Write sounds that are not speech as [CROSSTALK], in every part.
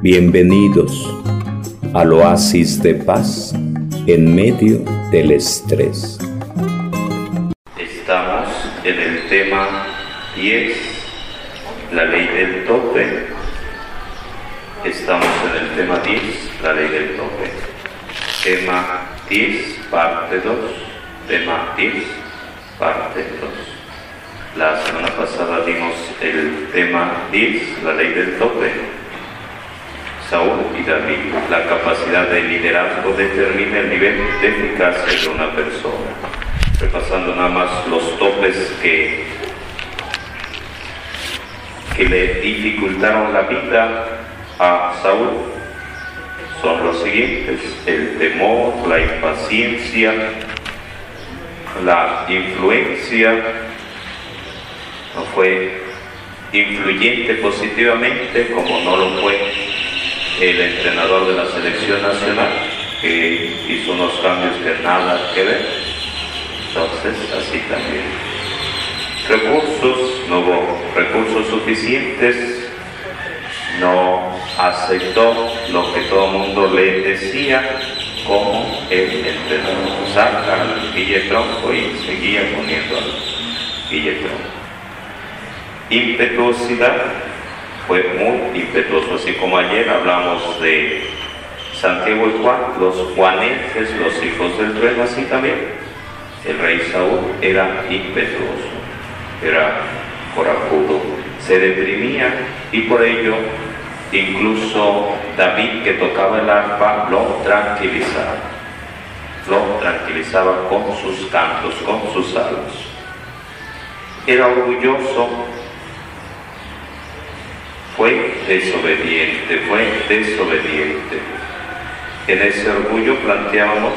Bienvenidos al oasis de paz en medio del estrés. Estamos en el tema 10, la ley del tope. Estamos en el tema 10, la ley del tope. Tema 10, parte 2. Tema 10, parte 2. La semana pasada vimos el tema 10, la ley del tope. Saúl y David, la capacidad de liderazgo determina el nivel de eficacia de una persona. Repasando nada más los topes que, que le dificultaron la vida a Saúl, son los siguientes, el temor, la impaciencia, la influencia, no fue influyente positivamente como no lo fue el entrenador de la selección nacional, que hizo unos cambios que nada que ver. Entonces, así también. Recursos, no hubo recursos suficientes, no aceptó lo que todo el mundo le decía como el entrenador. Saca al billetronco y seguía poniendo al billetronco. Impetuosidad, fue muy impetuoso, así como ayer hablamos de Santiago y Juan, los juaneses, los hijos del trueno, así también. El rey Saúl era impetuoso, era corajudo, se deprimía y por ello incluso David que tocaba el arpa lo tranquilizaba, lo tranquilizaba con sus cantos, con sus salmos. Era orgulloso fue desobediente, fue desobediente. En ese orgullo planteábamos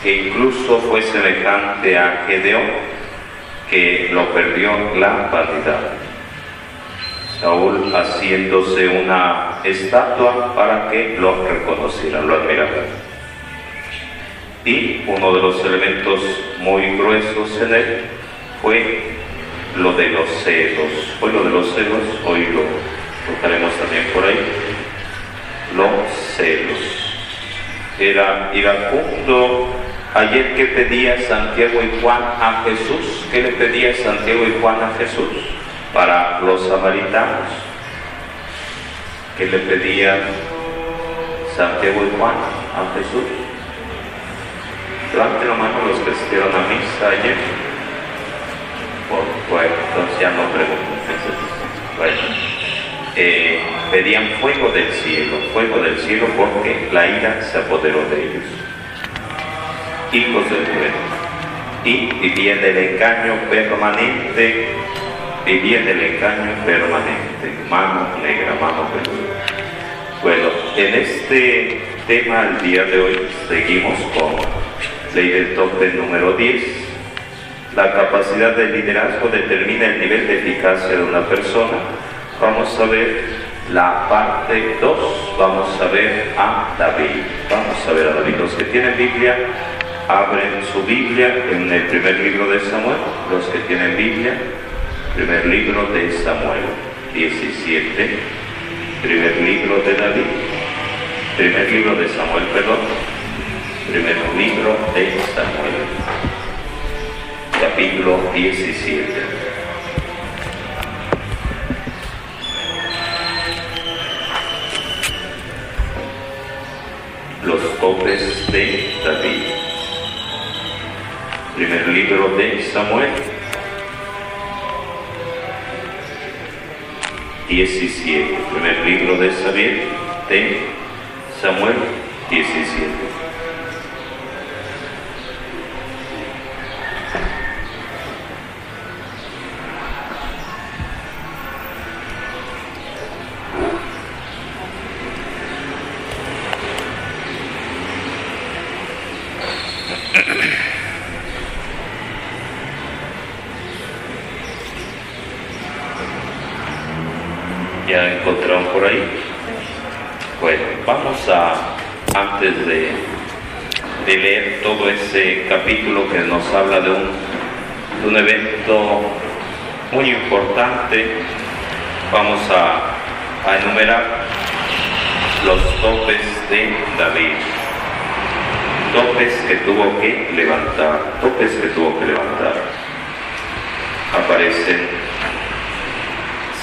que incluso fue semejante a Gedeón, que lo perdió la vanidad. Saúl haciéndose una estatua para que lo reconocieran, lo admiraran. Y uno de los elementos muy gruesos en él fue lo de los celos. Fue lo de los celos, hoy lo tocaremos también por ahí, los celos. Era iracundo. Ayer que pedía Santiago y Juan a Jesús, ¿qué le pedía Santiago y Juan a Jesús? Para los samaritanos. ¿Qué le pedía Santiago y Juan a Jesús? Levanten la mano los que estuvieron a misa ayer. Por, bueno, entonces ya no pregunto. Bueno eh, pedían fuego del cielo, fuego del cielo porque la ira se apoderó de ellos. Hijos del trueno. Y vivían del engaño permanente, vivían del engaño permanente, mano negra, mano peluda. Bueno, en este tema el día de hoy seguimos con ley del tope número 10. La capacidad del liderazgo determina el nivel de eficacia de una persona vamos a ver la parte 2, vamos a ver a David. Vamos a ver a David. Los que tienen Biblia, abren su Biblia en el primer libro de Samuel. Los que tienen Biblia, primer libro de Samuel 17, primer libro de David, primer libro de Samuel, perdón, primer libro de Samuel, capítulo 17. Los topes de David. Primer libro de Samuel. 17. Primer libro de Samuel, de Samuel 17. De, leer todo ese capítulo que nos habla de un, de un evento muy importante, vamos a, a enumerar los topes de David. Topes que tuvo que levantar, topes que tuvo que levantar. Aparecen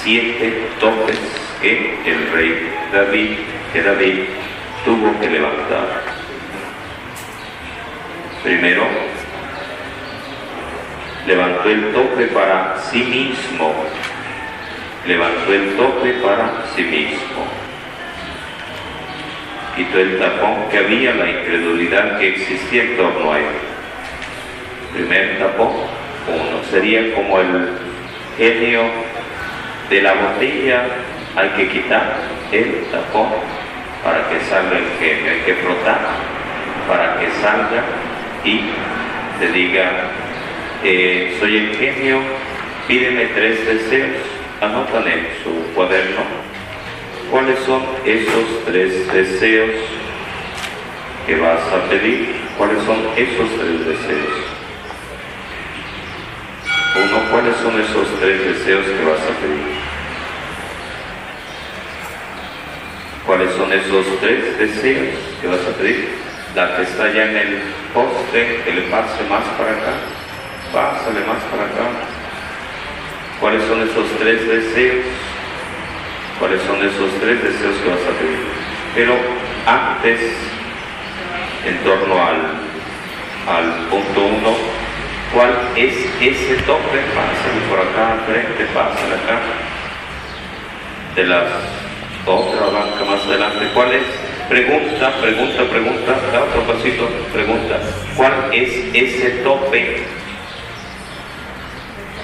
siete topes que el rey David, que David tuvo que levantar. Primero, levantó el tope para sí mismo, levantó el tope para sí mismo. Quitó el tapón que había, la incredulidad que existía en torno a él. Primer tapón, uno, sería como el genio de la botella, hay que quitar el tapón para que salga el genio, hay que frotar para que salga y te diga, eh, soy el genio, pídeme tres deseos, anotan en su cuaderno cuáles son esos tres deseos que vas a pedir, cuáles son esos tres deseos. Uno, ¿cuáles son esos tres deseos que vas a pedir? ¿Cuáles son esos tres deseos que vas a pedir? La que está ya en el poste, que le pase más para acá, pásale más para acá. ¿Cuáles son esos tres deseos? ¿Cuáles son esos tres deseos que vas a pedir? Pero antes, en torno al, al punto uno, ¿cuál es ese tope? Pásale por acá, frente, pásale acá. De las otra banca más adelante. ¿Cuál es? Pregunta, pregunta, pregunta, da otro pasito, pregunta. ¿Cuál es ese tope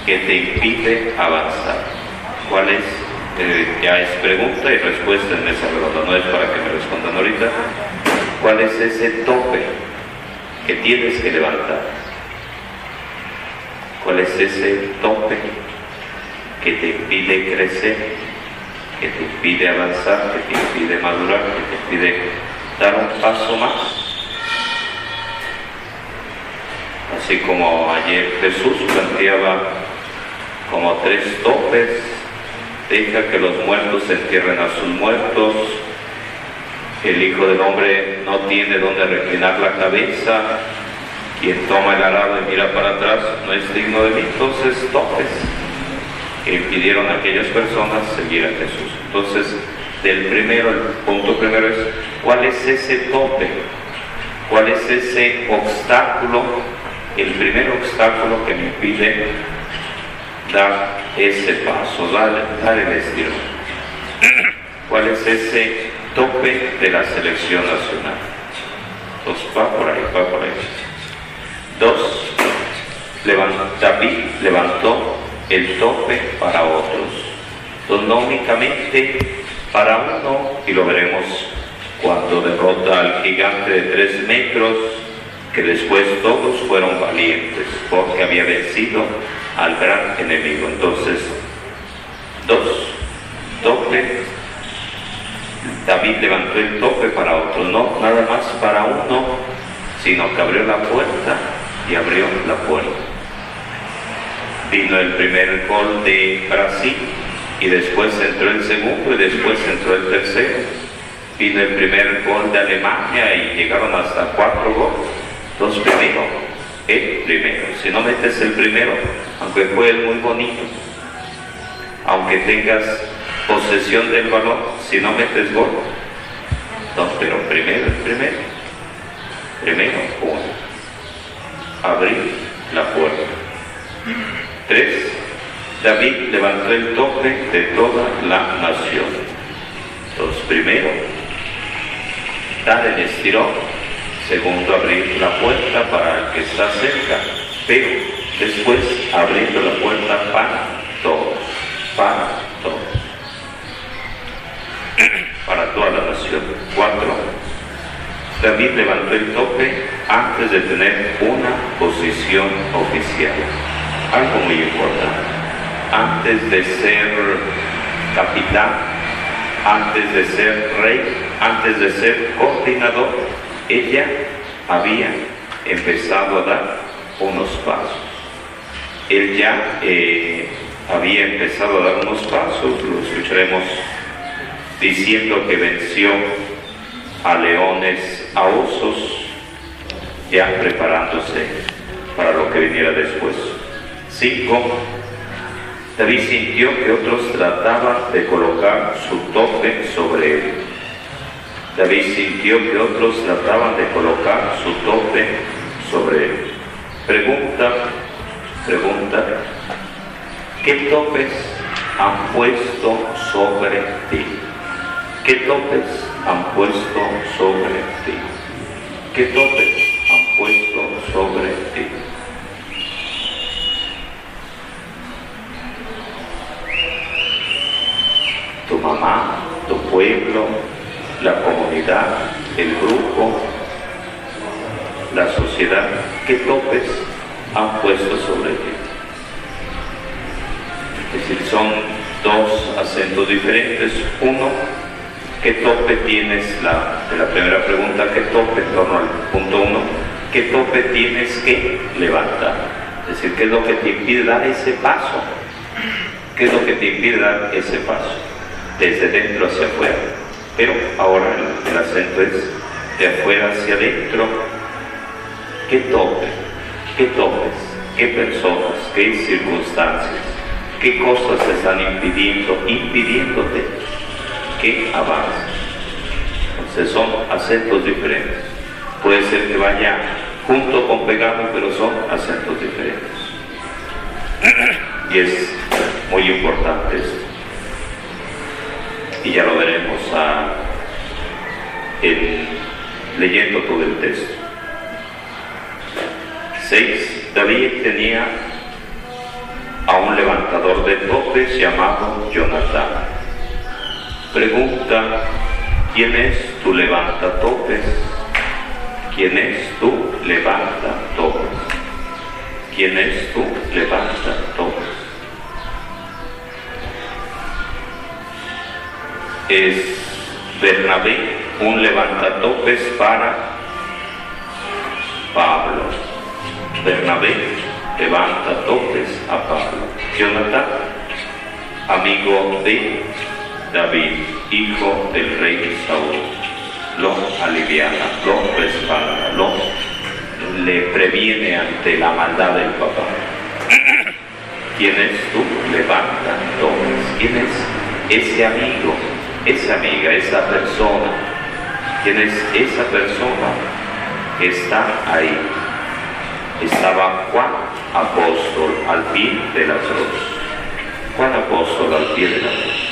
que te impide avanzar? ¿Cuál es? Eh, ya es pregunta y respuesta en esa redonda, no es para que me respondan ahorita. ¿Cuál es ese tope que tienes que levantar? ¿Cuál es ese tope que te impide crecer? Que te impide avanzar, que te impide madurar, que te impide dar un paso más. Así como ayer Jesús planteaba como tres topes, deja que los muertos entierren a sus muertos, el Hijo del Hombre no tiene donde reclinar la cabeza, quien toma el arado y mira para atrás no es digno de mí, entonces topes que impidieron a aquellas personas seguir a Jesús. Entonces, del primero, el punto primero es, ¿cuál es ese tope? ¿Cuál es ese obstáculo? El primer obstáculo que me impide dar ese paso, dar, el estilo. [CLEARS THROAT] ¿Cuál es ese tope de la selección nacional? Dos, va por ahí, va por ahí. Dos, David levantó el tope para otros, no únicamente para uno, y lo veremos cuando derrota al gigante de tres metros, que después todos fueron valientes, porque había vencido al gran enemigo. Entonces, dos, tope, David levantó el tope para otros, no nada más para uno, sino que abrió la puerta y abrió la puerta vino el primer gol de Brasil y después entró el segundo y después entró el tercero. Vino el primer gol de Alemania y llegaron hasta cuatro goles. Dos primero, el primero. Si no metes el primero, aunque fue muy bonito, aunque tengas posesión del balón, si no metes gol, no, pero primero, el primero, primero, uno, abrir la puerta. 3. David levantó el tope de toda la nación. Entonces, primero, dar el estirón. Segundo, abrir la puerta para el que está cerca. Pero después, abriendo la puerta para todos. Para todos. Para toda la nación. 4. David levantó el tope antes de tener una posición oficial algo muy importante. Antes de ser capitán, antes de ser rey, antes de ser coordinador, ella había empezado a dar unos pasos. Él ya eh, había empezado a dar unos pasos, lo escucharemos diciendo que venció a leones, a osos, ya preparándose para lo que viniera después. 5. David sintió que otros trataban de colocar su tope sobre él. David sintió que otros trataban de colocar su tope sobre él. Pregunta, pregunta, ¿qué topes han puesto sobre ti? ¿Qué topes han puesto sobre ti? ¿Qué topes han puesto sobre ti? Tu mamá, tu pueblo, la comunidad, el grupo, la sociedad, ¿qué topes han puesto sobre ti? Es decir, son dos acentos diferentes. Uno, ¿qué tope tienes? La, la primera pregunta, ¿qué tope en torno al punto uno? ¿Qué tope tienes que levantar? Es decir, ¿qué es lo que te impide dar ese paso? ¿Qué es lo que te impide dar ese paso? Desde dentro hacia afuera. Pero ahora el, acento es de afuera hacia adentro. ¿Qué tope? ¿Qué topes? ¿Qué personas? ¿Qué circunstancias? ¿Qué cosas te están impidiendo, impidiéndote que avances? Entonces son acentos diferentes. Puede ser que vaya junto con pegado, pero son acentos diferentes. [COUGHS] Y es muy importante esto. Y ya lo veremos a, en, leyendo todo el texto. 6. David tenía a un levantador de topes llamado Jonatán. Pregunta, ¿quién es tu levanta topes? ¿Quién es tu levanta topes? ¿Quién es tu levanta Es Bernabé un levantatopes para Pablo. Bernabé levanta topes a Pablo. Jonathan, amigo de David, hijo del rey Saúl, lo aliviana, lo respalda, lo le previene ante la maldad del papá. ¿Quién es tú? Levanta. ¿Quién es ese amigo, esa amiga, esa persona? ¿Quién es esa persona que está ahí? estaba Juan Apóstol al pie de la cruz. Juan Apóstol al pie de la cruz.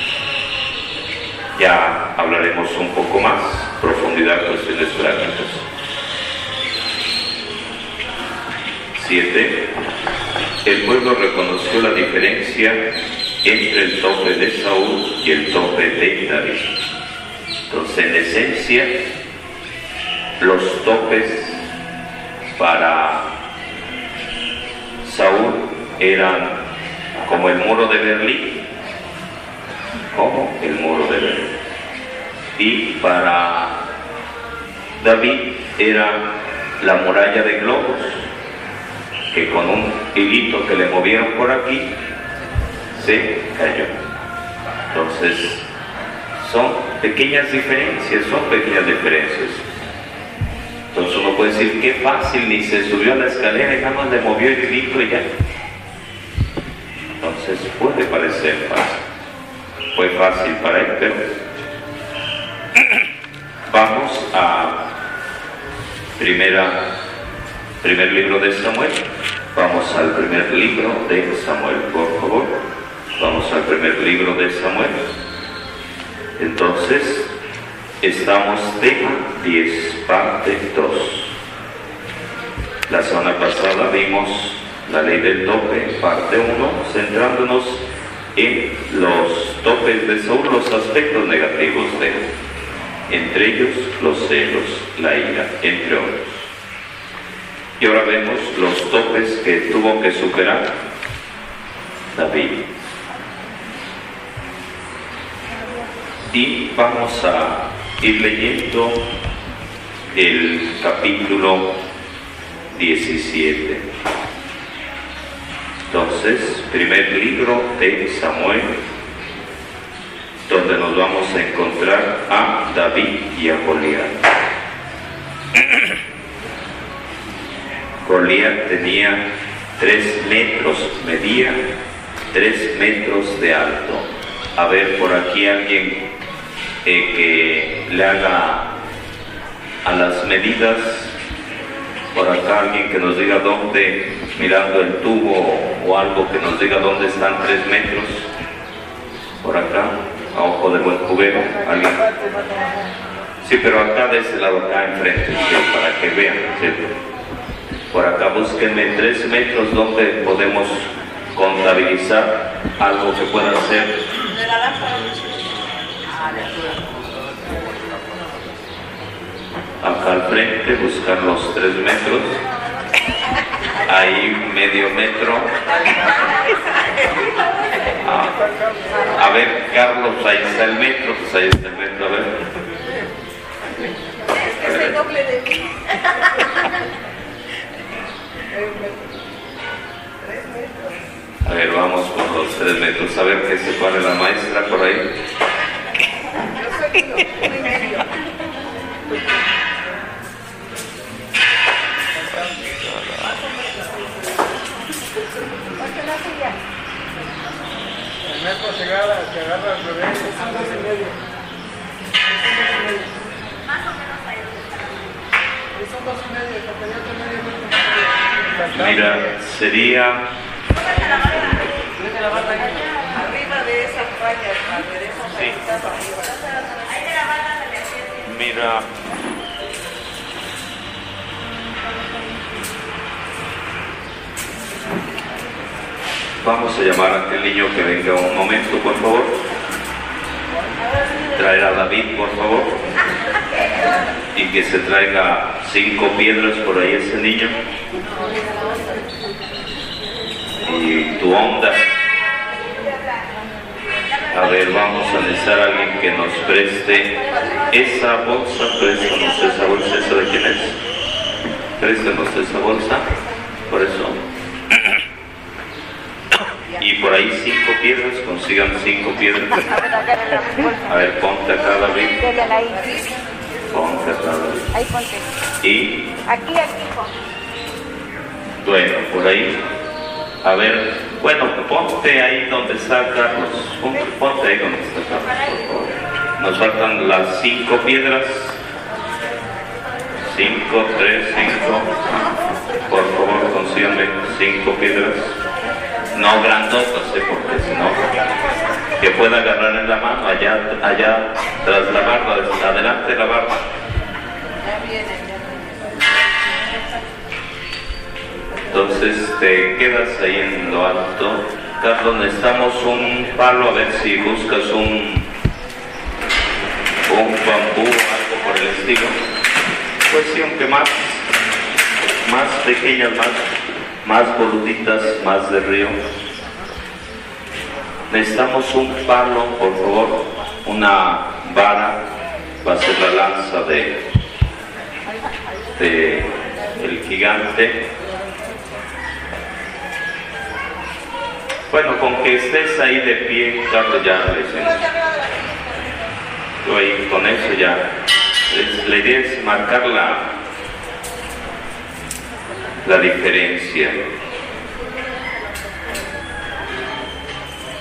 Ya hablaremos un poco más, profundidad, cuestiones prácticas. Siete. El pueblo reconoció la diferencia entre el tope de Saúl y el tope de David. Entonces, en esencia, los topes para Saúl eran como el muro de Berlín, como el muro de Berlín. Y para David era la muralla de globos, que con un hilito que le movieron por aquí, se cayó. Entonces, son pequeñas diferencias, son pequeñas diferencias. Entonces uno puede decir, qué fácil, ni se subió a la escalera y nada más le movió el grito y ya. Entonces puede parecer fácil. Fue fácil para él, pero [COUGHS] vamos a primera, primer libro de Samuel. Vamos al primer libro de Samuel, por favor. Vamos al primer libro de Samuel. Entonces, Estamos tema 10, parte 2. La semana pasada vimos la ley del tope, parte 1, centrándonos en los topes de Saúl, los aspectos negativos de él. Entre ellos los celos, la ira, entre otros. Y ahora vemos los topes que tuvo que superar David. y vamos a ir leyendo el capítulo 17. Entonces, primer libro de Samuel, donde nos vamos a encontrar a David y a Goliat. Goliat tenía tres metros, medía tres metros de alto. A ver, por aquí alguien que le haga a las medidas, por acá alguien que nos diga dónde, mirando el tubo o algo que nos diga dónde están tres metros, por acá, a ojo de buen cubero, alguien. Sí, pero acá de ese lado, acá enfrente, para que vean, Por acá búsquenme tres metros donde podemos contabilizar algo que pueda ser. Acá al frente, buscar los tres metros. Ahí medio metro. Ah, a ver, Carlos, ahí está el metro, pues ahí está el metro, a ver. Es el doble de mí. A ver, vamos con los tres metros, a ver qué se pone la maestra por ahí. Yo soy uno, uno y medio. Metro se agarra, se agarra al revés, es un dos y medio. Es un dos y medio, porque yo tengo medio metro. Mira, sería, Arriba de esas arriba. mira, vamos a llamar a aquel niño que venga un momento, por favor. Traer a David, por favor. Y que se traiga cinco piedras por ahí ese niño. Y tu onda. A ver, vamos a necesitar a alguien que nos preste esa bolsa. Préstanos esa bolsa. ¿Esa de quién es? Préstanos esa bolsa. Por eso. Y por ahí cinco piedras, consigan cinco piedras. [LAUGHS] A ver, ponte acá, David. Ponte acá, David. Ahí ponte. Y Aquí, aquí, ponte. Bueno, por ahí. A ver, bueno, ponte ahí donde está Carlos. Ponte, ponte ahí donde está Carlos, por favor. Nos faltan las cinco piedras. Cinco, tres, cinco. Por favor, consíganme cinco piedras. No grandotas, ¿eh? porque si no, que pueda agarrar en la mano, allá, allá, tras la barba, adelante de la barba. Entonces te quedas ahí en lo alto. Carlos, necesitamos un palo, a ver si buscas un, un bambú, algo por el estilo. Pues sí, aunque más, más pequeñas, más, más boluditas, más de río. Necesitamos un palo, por favor, una vara, va a ser la lanza de, de el gigante. Bueno, con que estés ahí de pie, Carlos, ya le Tú ahí con eso ya. La idea es marcar la, la diferencia.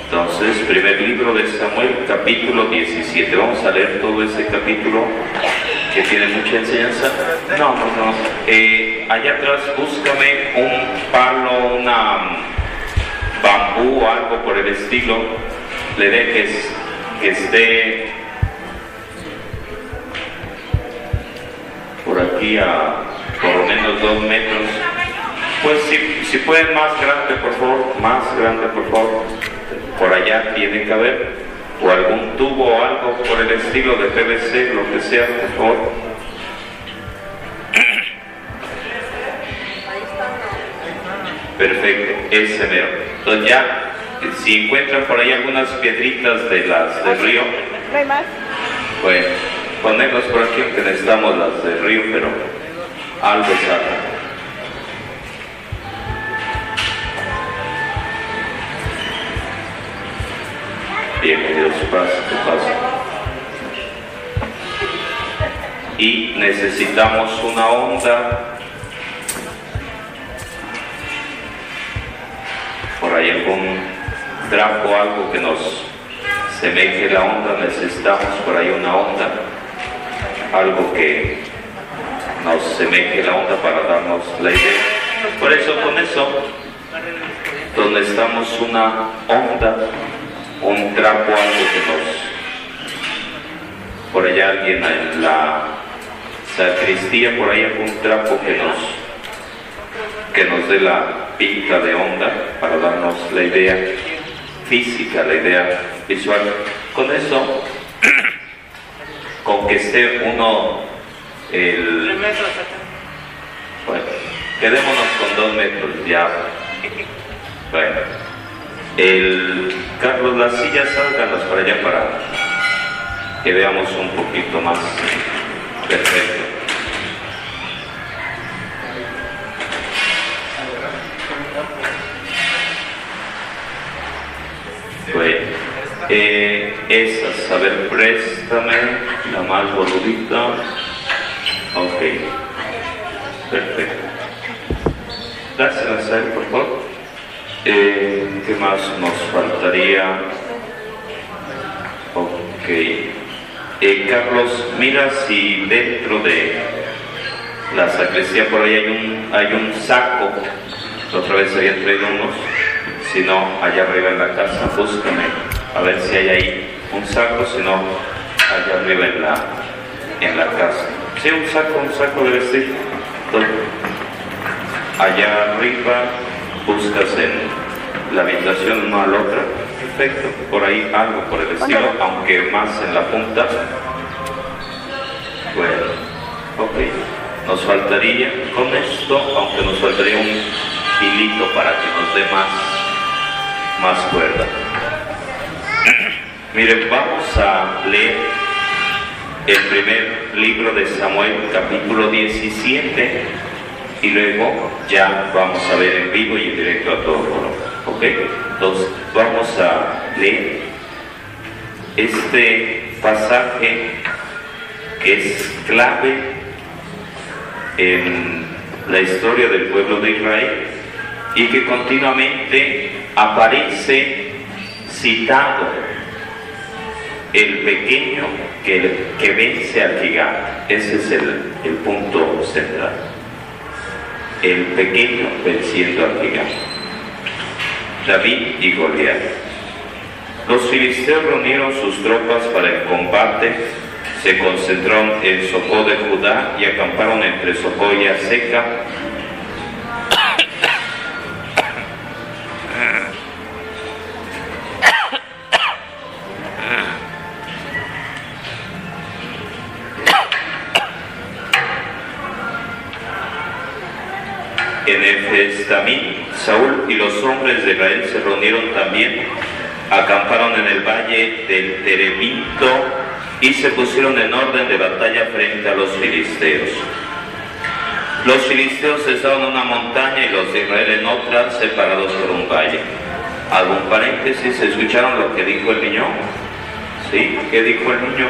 Entonces, primer libro de Samuel, capítulo 17. Vamos a leer todo ese capítulo que tiene mucha enseñanza. No, no, no. Eh, allá atrás búscame un palo, una bambú o algo por el estilo. Le dejes que esté por aquí a por lo menos dos metros. Pues si, si pueden más grande, por favor, más grande, por favor. Por allá tiene que haber, o algún tubo o algo por el estilo de PVC, lo que sea, por favor. Perfecto, ese mero. Entonces ya, si encuentran por ahí algunas piedritas de las del río, No hay más. bueno, ponerlas por aquí aunque necesitamos las del río, pero algo saca. Su su. Y necesitamos una onda por ahí algún drapo, algo que nos semeje la onda, necesitamos por ahí una onda, algo que nos semeje la onda para darnos la idea. Por eso con eso, donde estamos una onda un trapo, algo que nos... Por allá alguien en la sacristía, por ahí algún trapo que nos, que nos dé la pinta de onda para darnos la idea física, la idea visual. Con eso, con que esté uno el... Bueno, quedémonos con dos metros ya. Bueno, el Carlos, las sillas sálganos para allá para que veamos un poquito más perfecto. Bueno, eh, esas, a ver, préstame la más boludita. Ok, perfecto. Gracias por favor. Eh, ¿Qué más nos faltaría? Ok. Eh, Carlos, mira si dentro de la sacristía por ahí hay un, hay un saco. Otra vez había traído unos. Si no, allá arriba en la casa, búscame a ver si hay ahí un saco. Si no, allá arriba en la, en la casa. Sí, un saco, un saco de vestir. Allá arriba buscas en la habitación, no a la otra. Perfecto, por ahí algo por el estilo, aunque más en la punta. Bueno, ok. Nos faltaría con esto, aunque nos faltaría un hilito para que nos dé más, más cuerda. [CLEARS THROAT] Miren, vamos a leer el primer libro de Samuel, capítulo 17, y luego ya vamos a ver en vivo y en directo a todo ¿Ok? Entonces, vamos a leer este pasaje que es clave en la historia del pueblo de Israel y que continuamente aparece citado el pequeño que, que vence al gigante. Ese es el, el punto central. El pequeño venciendo al gigante. David y Goliat. Los filisteos reunieron sus tropas para el combate, se concentraron en Socó de Judá y acamparon entre Socó y Aseca. En Efestamín, Saúl y los hombres de Israel se reunieron también, acamparon en el valle del Terebinto y se pusieron en orden de batalla frente a los filisteos. Los filisteos estaban en una montaña y los de Israel en otra, separados por un valle. ¿Algún paréntesis? ¿Escucharon lo que dijo el niño? ¿Sí? ¿Qué dijo el niño?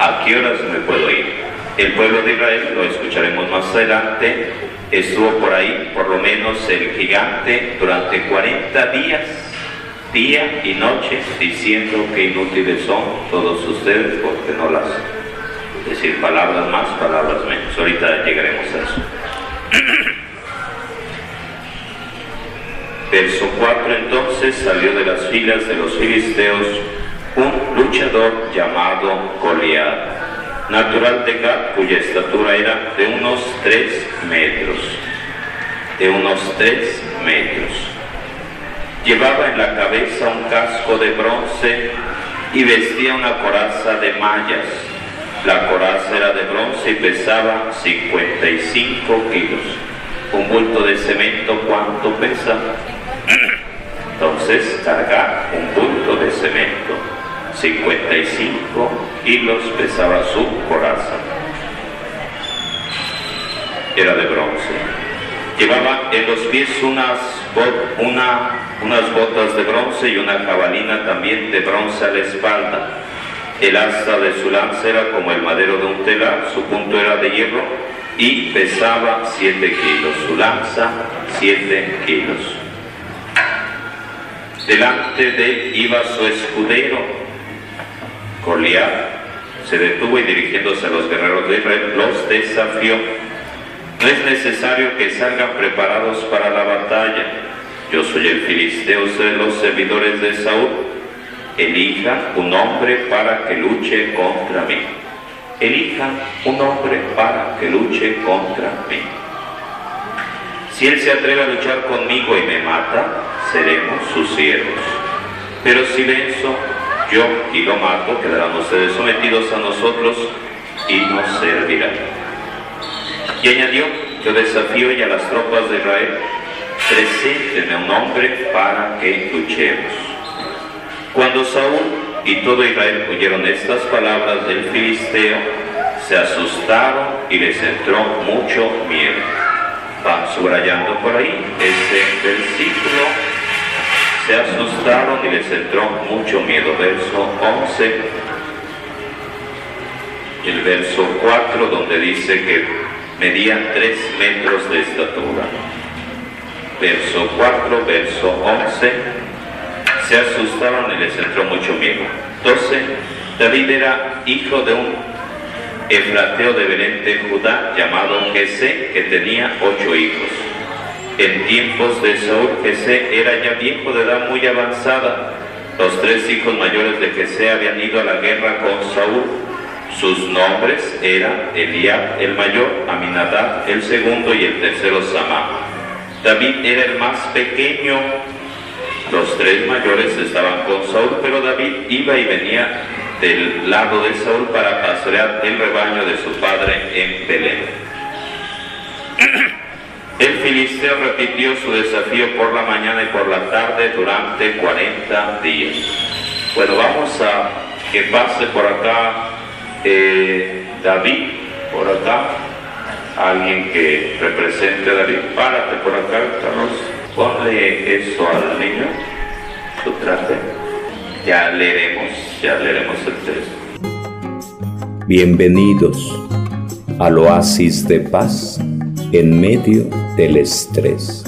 ¿A qué horas me puedo ir? El pueblo de Israel, lo escucharemos más adelante, estuvo por ahí, por lo menos el gigante, durante 40 días, día y noche, diciendo que inútiles son todos ustedes porque no las... Es decir, palabras más, palabras menos. Ahorita llegaremos a eso. Verso 4 entonces salió de las filas de los filisteos un luchador llamado Goliat, natural de Gad, cuya estatura era de unos 3 metros. De unos 3 metros. Llevaba en la cabeza un casco de bronce y vestía una coraza de mallas. La coraza era de bronce y pesaba 55 kilos. Un bulto de cemento, ¿cuánto pesa? [CLEARS THROAT] Entonces, cargar un bulto de cemento. 55 kilos pesaba su coraza. Era de bronce. Llevaba en los pies unas, una, unas botas de bronce y una jabalina también de bronce a la espalda. El asta de su lanza era como el madero de un telar, su punto era de hierro y pesaba 7 kilos. Su lanza, 7 kilos. Delante de él iba su escudero, Goliat. Se detuvo y dirigiéndose a los guerreros de Israel, los desafió. No es necesario que salgan preparados para la batalla. Yo soy el filisteo de los servidores de Saúl. Elija un hombre para que luche contra mí. Elija un hombre para que luche contra mí. Si él se atreve a luchar conmigo y me mata, seremos sus siervos. Pero si yo y lo mato, quedarán ustedes sometidos a nosotros y nos servirán. Y añadió, yo desafío ya las tropas de Israel, preséntenme un hombre para que luchemos. Cuando Saúl y todo Israel oyeron estas palabras del filisteo, se asustaron y les entró mucho miedo va subrayando por ahí este versículo. Se asustaron y les entró mucho miedo. Verso 11. El verso 4 donde dice que medían 3 metros de estatura. Verso 4, verso 11. Se asustaron y les entró mucho miedo. 12. David era hijo de un Efrateo de Belén de Judá, llamado Jesé, que tenía ocho hijos. En tiempos de Saúl, Jesé era ya viejo de edad muy avanzada. Los tres hijos mayores de Jesé habían ido a la guerra con Saúl. Sus nombres eran Eliab el mayor, Aminadab el segundo y el tercero Samá. David era el más pequeño. Los tres mayores estaban con Saúl, pero David iba y venía del lado de Saúl para pastorear el rebaño de su padre en Belén. [COUGHS] El filisteo repitió su desafío por la mañana y por la tarde durante 40 días. Bueno, vamos a que pase por acá eh, David, por acá, alguien que represente a David. Párate por acá, Carlos. Ponle eso al niño, su traje. Ya leeremos, ya leeremos el texto. Bienvenidos al oasis de paz en medio del estrés.